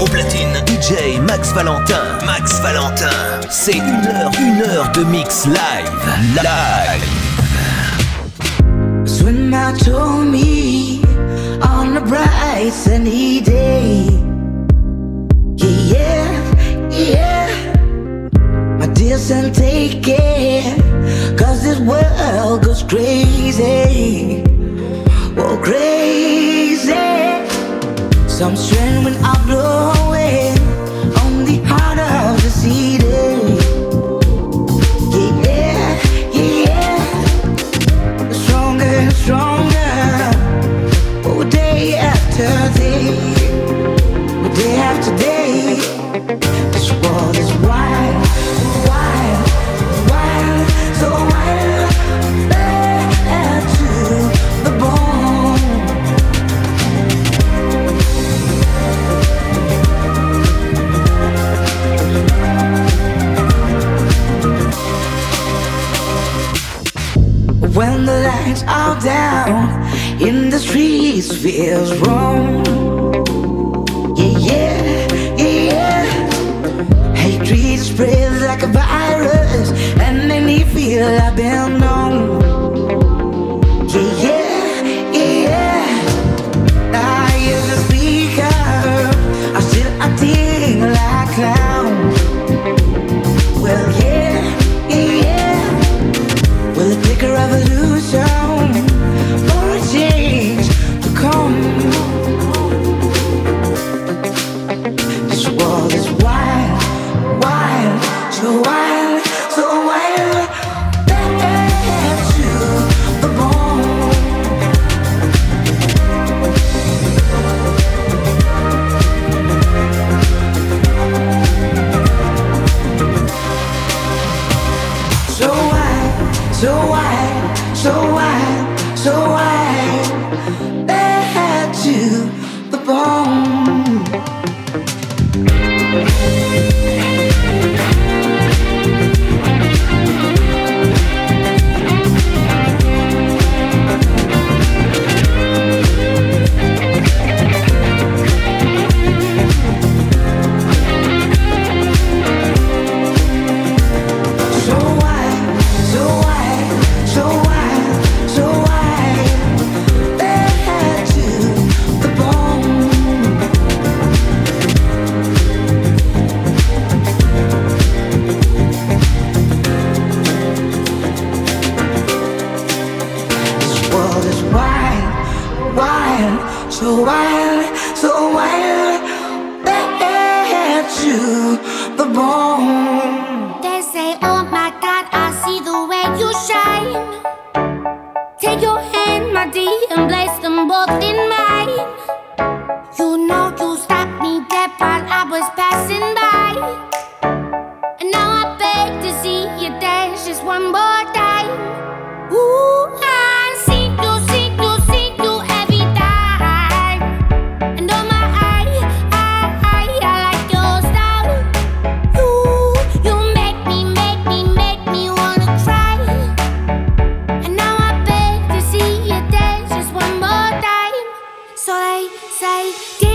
Au platine, DJ Max Valentin. Max Valentin. C'est une heure, une heure de mix live. Live. Swim told me on a bright sunny day. Yeah, yeah. My dears, and take care. Cause this world goes crazy. I'm straining when I blow down in the streets feels wrong. Yeah, yeah, yeah. Hatred spreads like a virus, and they need feel I've been known. day.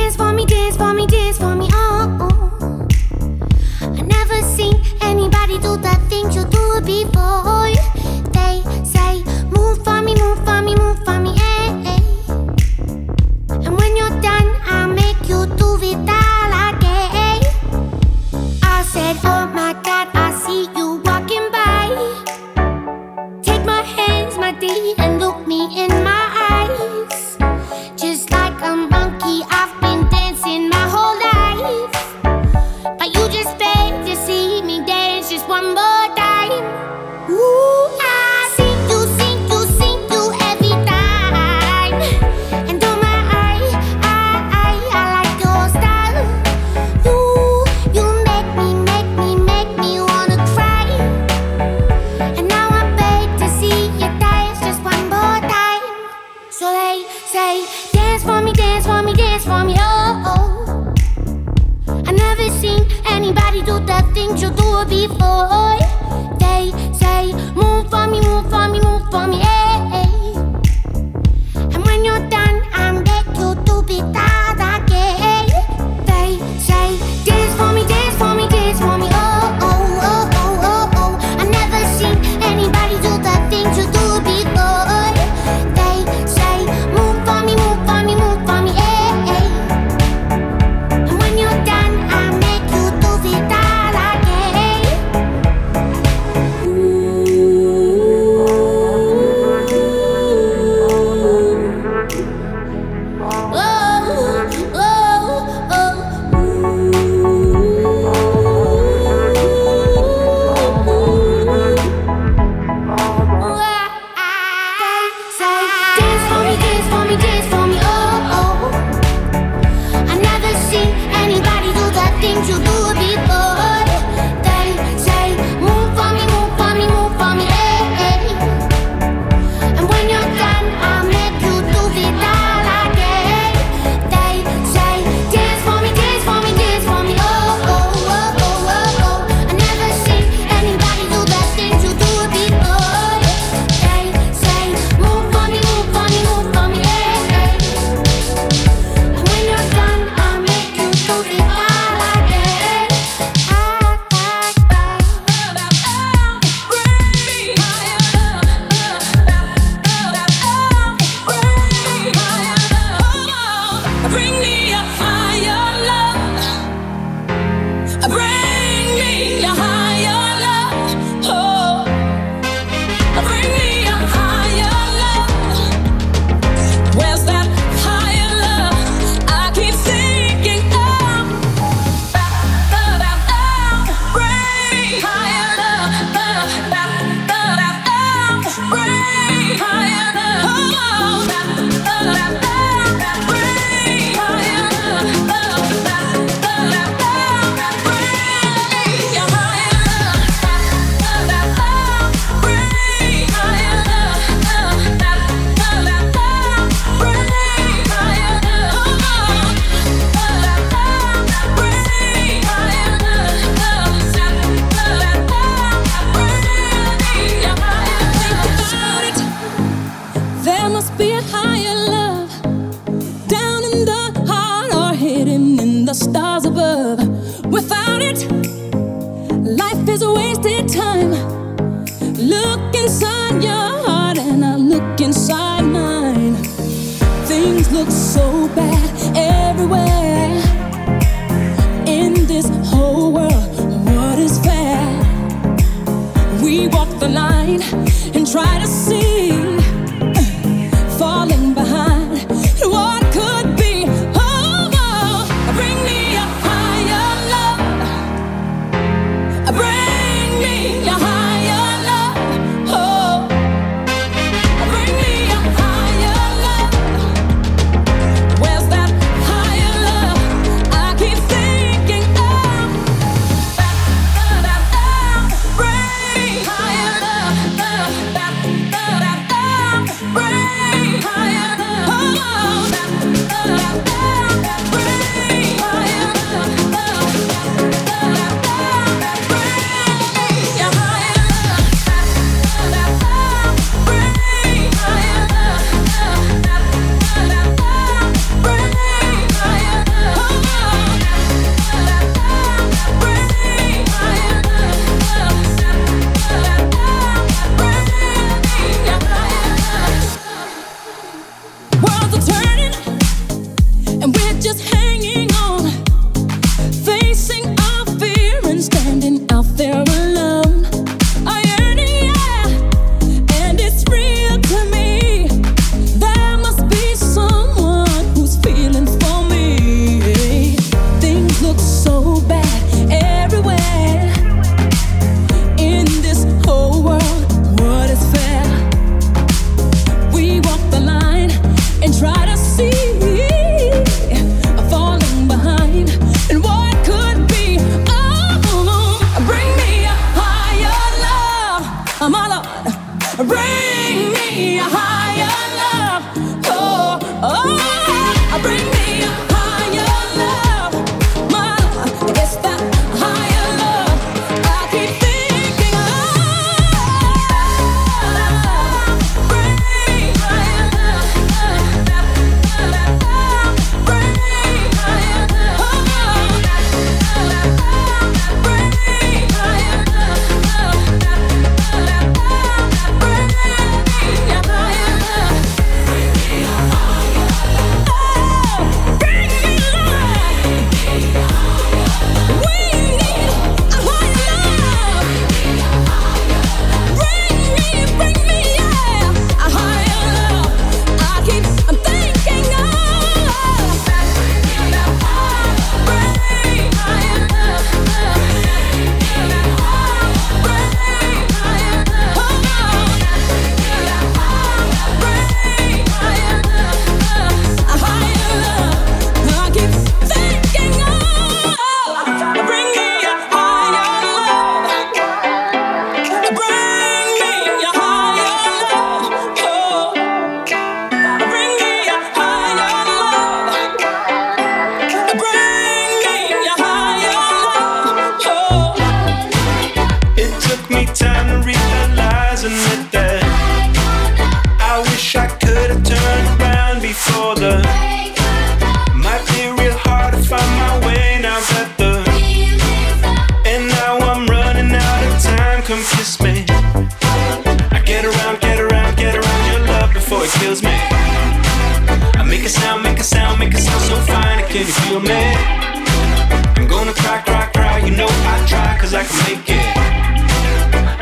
cause I can make it.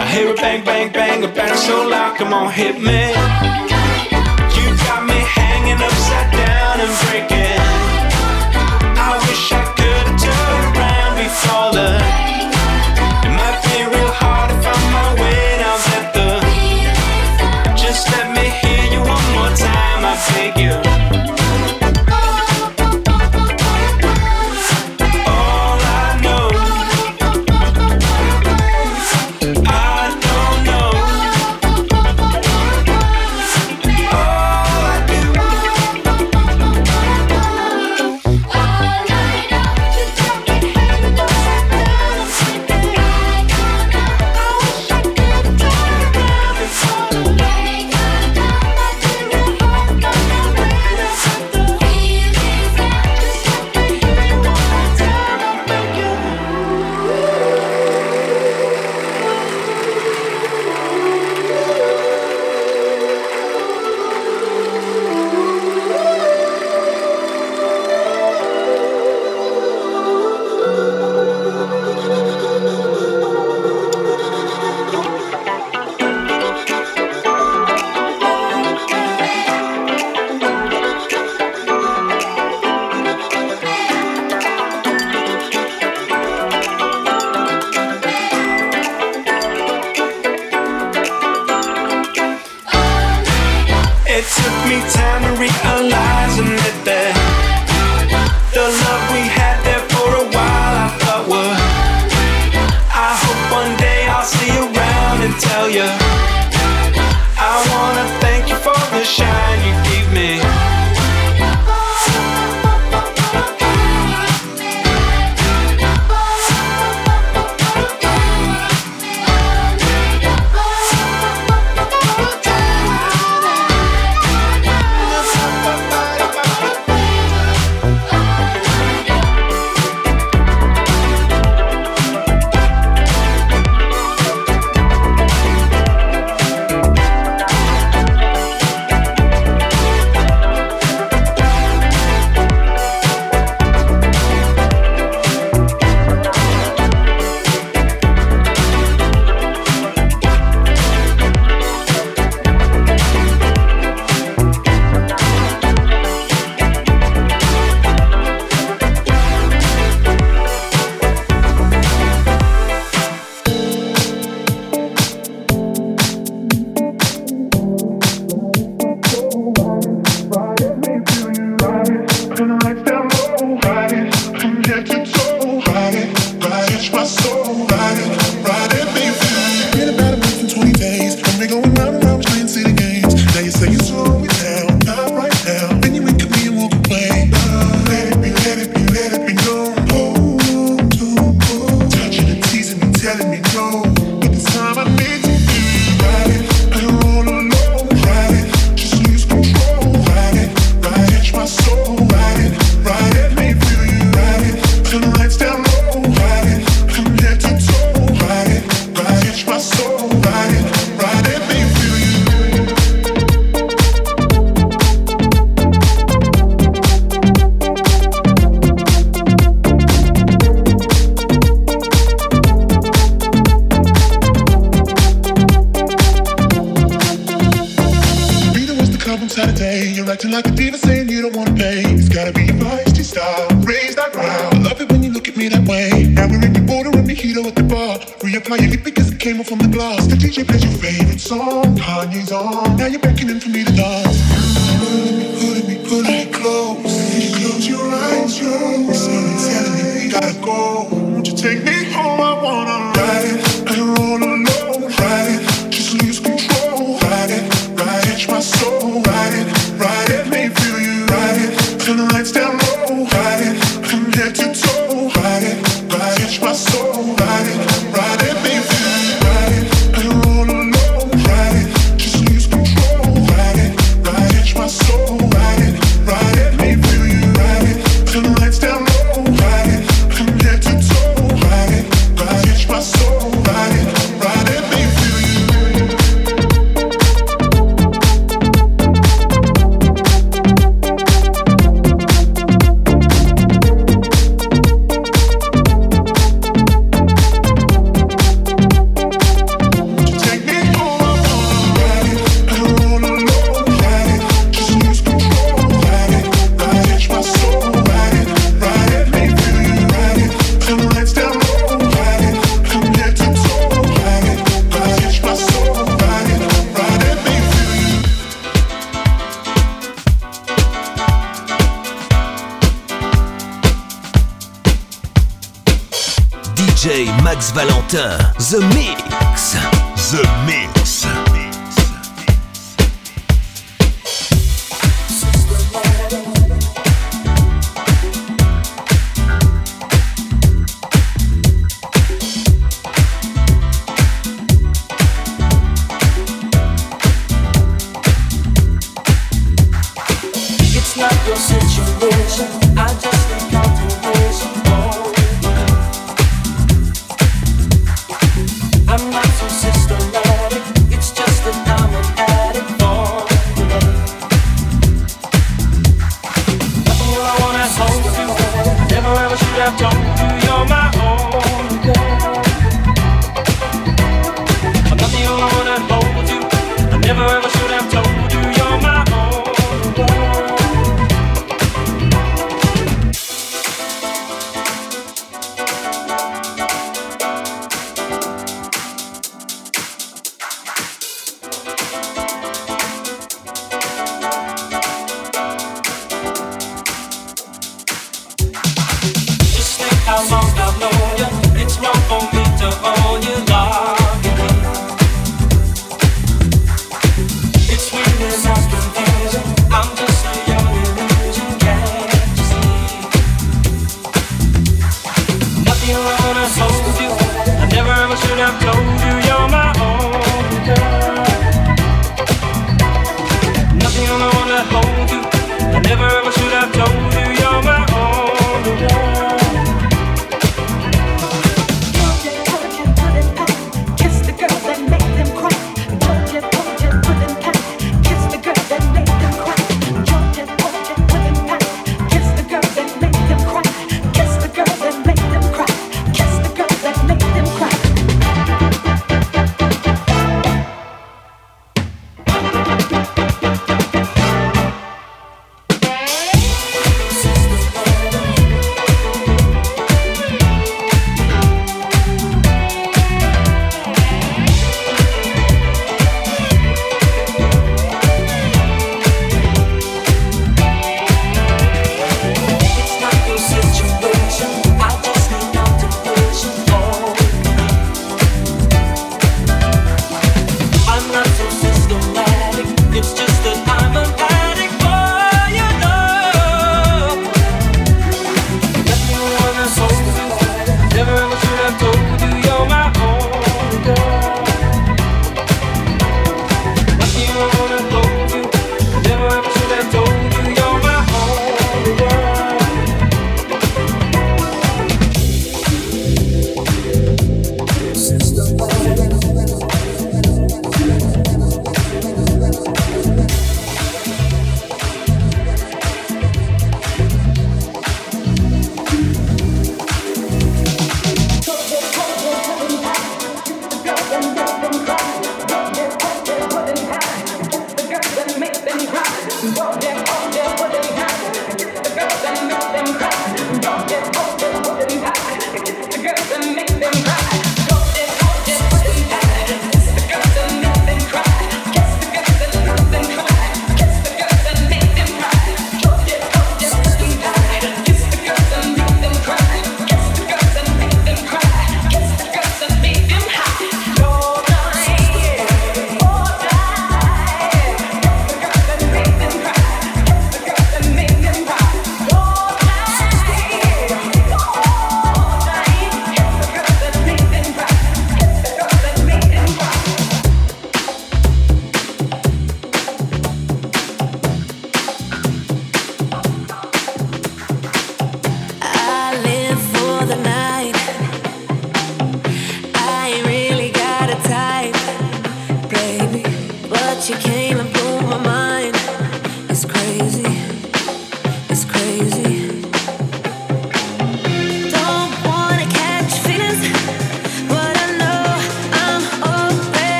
I hear a bang, bang, bang, a bang so loud, come on, hit me. You got me hanging upside down and breaking. acting like a diva saying you don't wanna pay. It's gotta be your feisty style, raise that ground. I love it when you look at me that way. Now we're in the border and mojito at the bar. Reapply your lip because it came off on the glass. The DJ plays your favorite song, Kanye's on. Now you're beckoning for me to dance. Pulling me, pulling me, pulling me close. Close your eyes, your eyes. Someone's telling me we gotta go. Won't you take me home? I wanna ride and roll alone. Ride it, just lose control. Ride it, ride it, my soul. Selector, The Mix. The Mix. It's not your situation, I just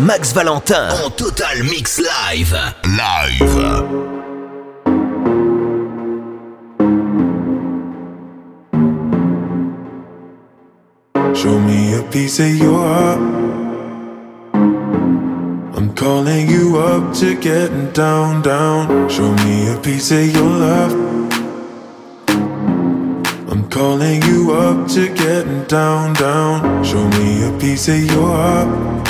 Max Valentin en total mix live. Live. Show me a piece of your heart. I'm calling you up to getting down, down. Show me a piece of your love. I'm calling you up to getting down, down. Show me a piece of your heart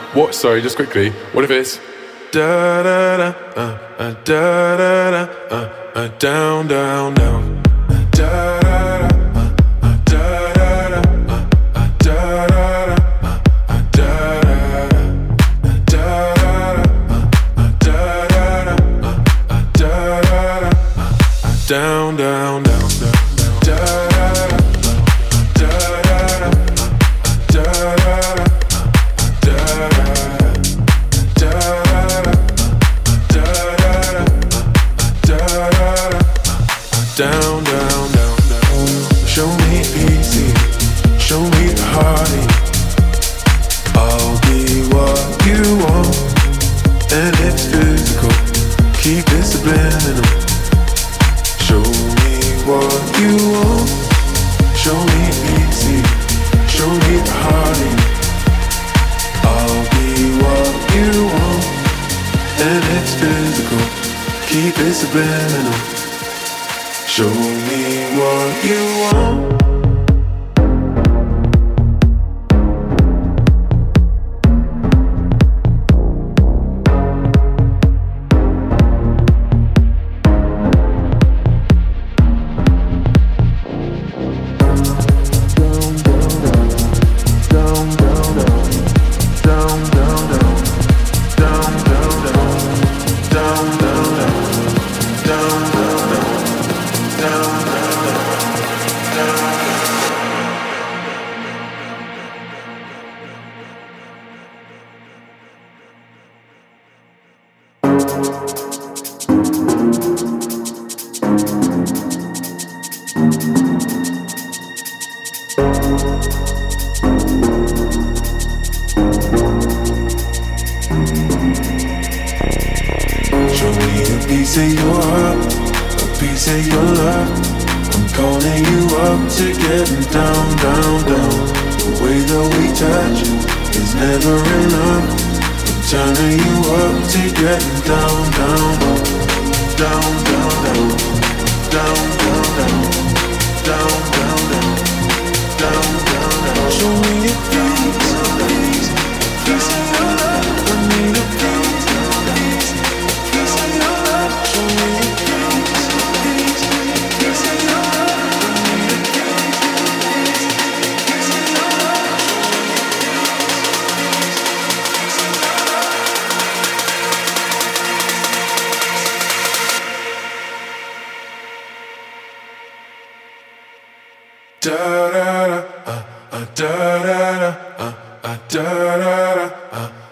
What? Sorry, just quickly. What if it's da da da uh, uh da da da uh, down down down da da da subliminal. Show me what you want. Uh, uh,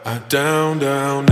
uh, down, down.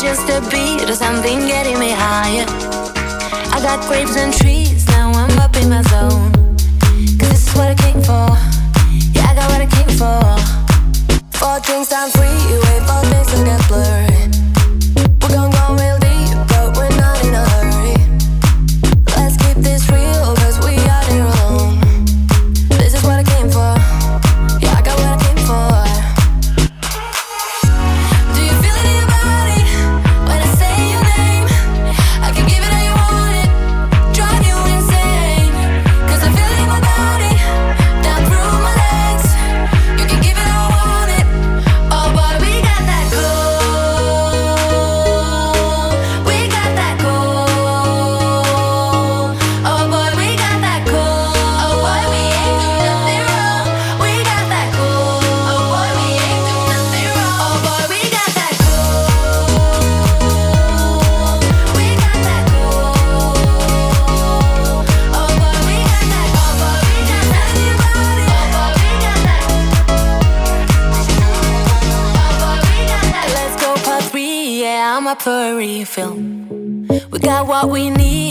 just a beat or something getting me higher. I got grapes and trees, now I'm up in my zone. Cause this is what I came for. Yeah, I got what I came for. Four drinks, I'm free, wait, four drinks, and get blurred. for a refill. We got what we need.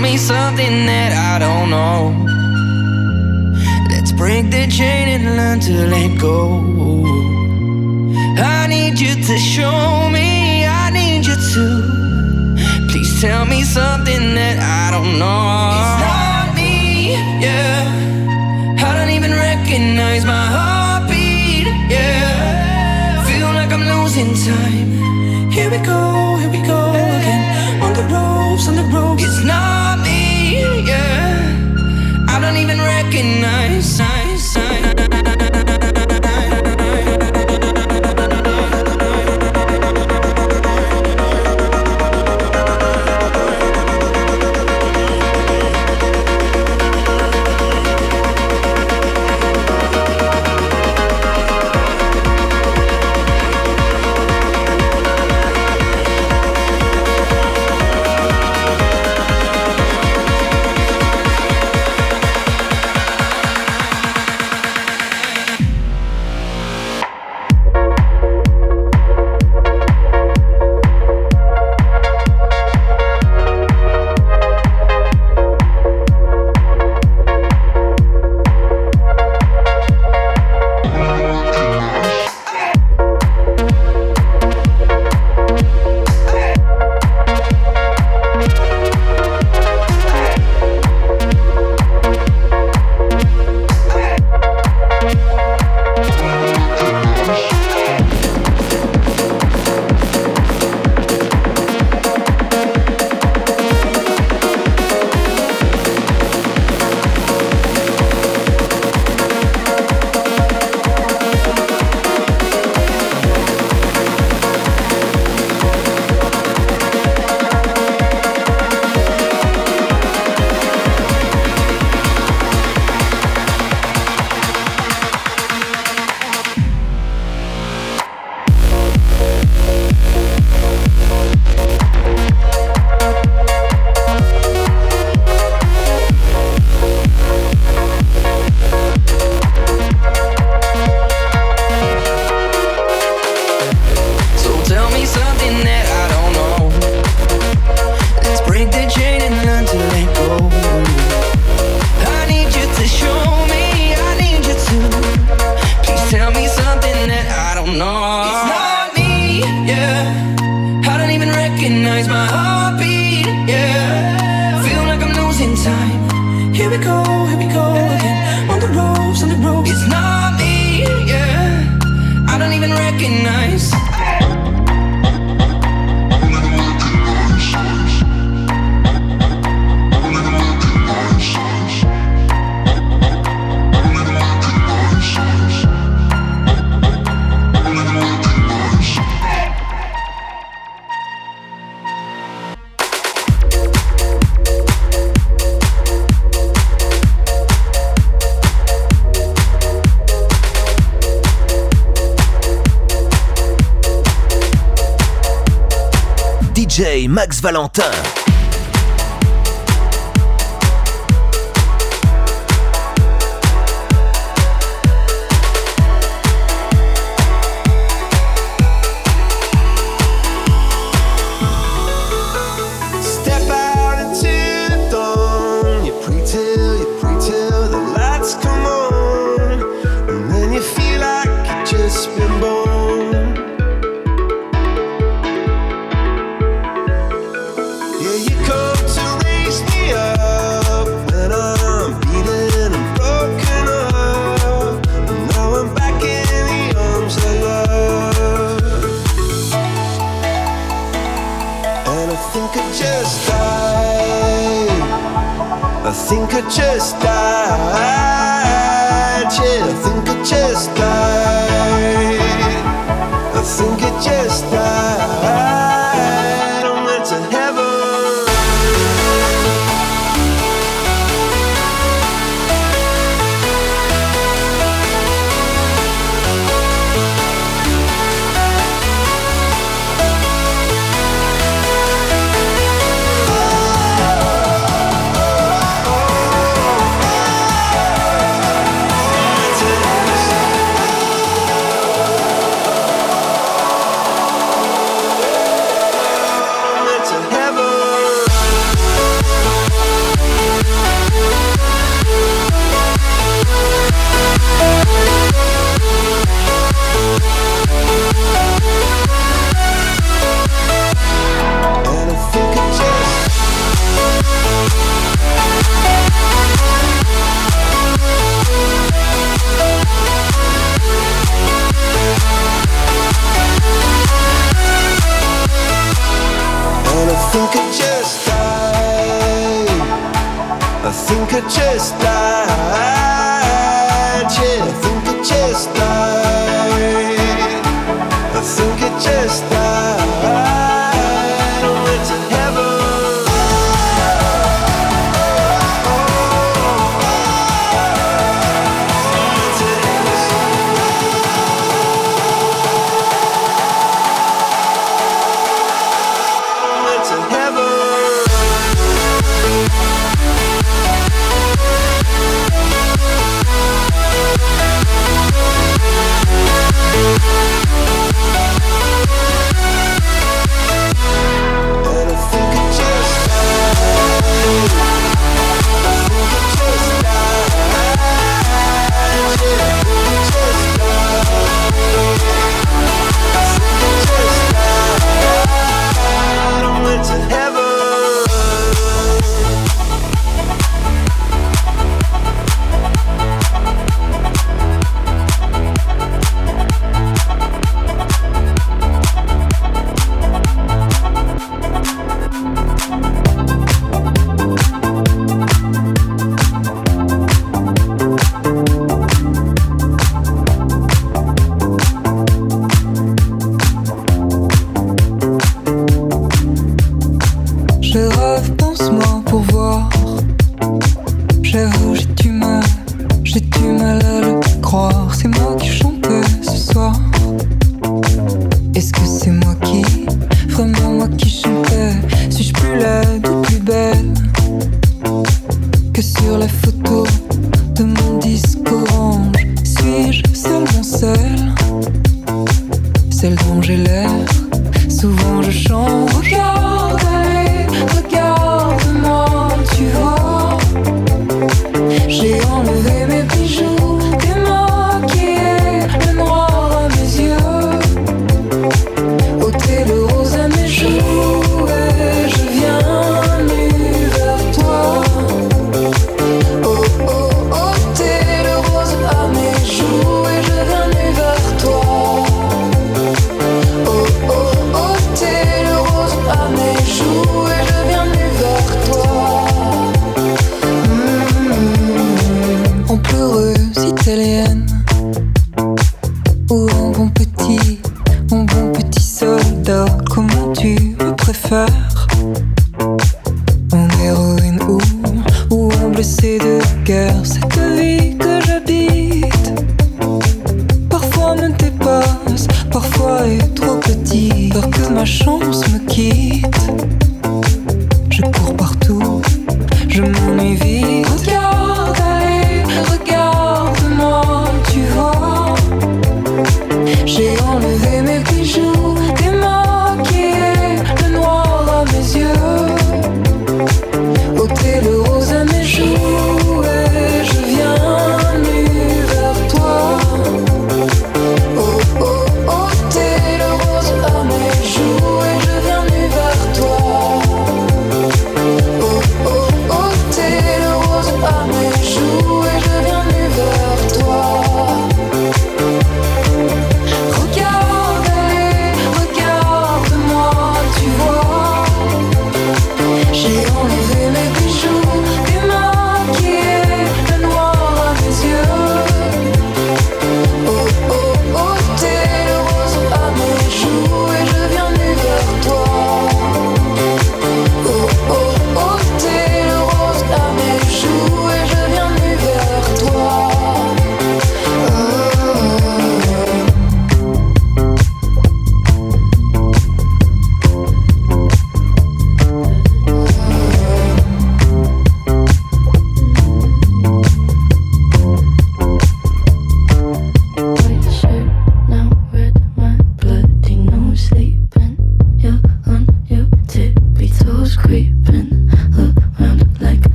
me something that I don't know. Let's break the chain and learn to let go. I need you to show me, I need you to. Please tell me something that I don't know. It's not me, yeah. I don't even recognize my heartbeat, yeah. Feel like I'm losing time. Here we go on the road. It's not me, yeah. I don't even recognize.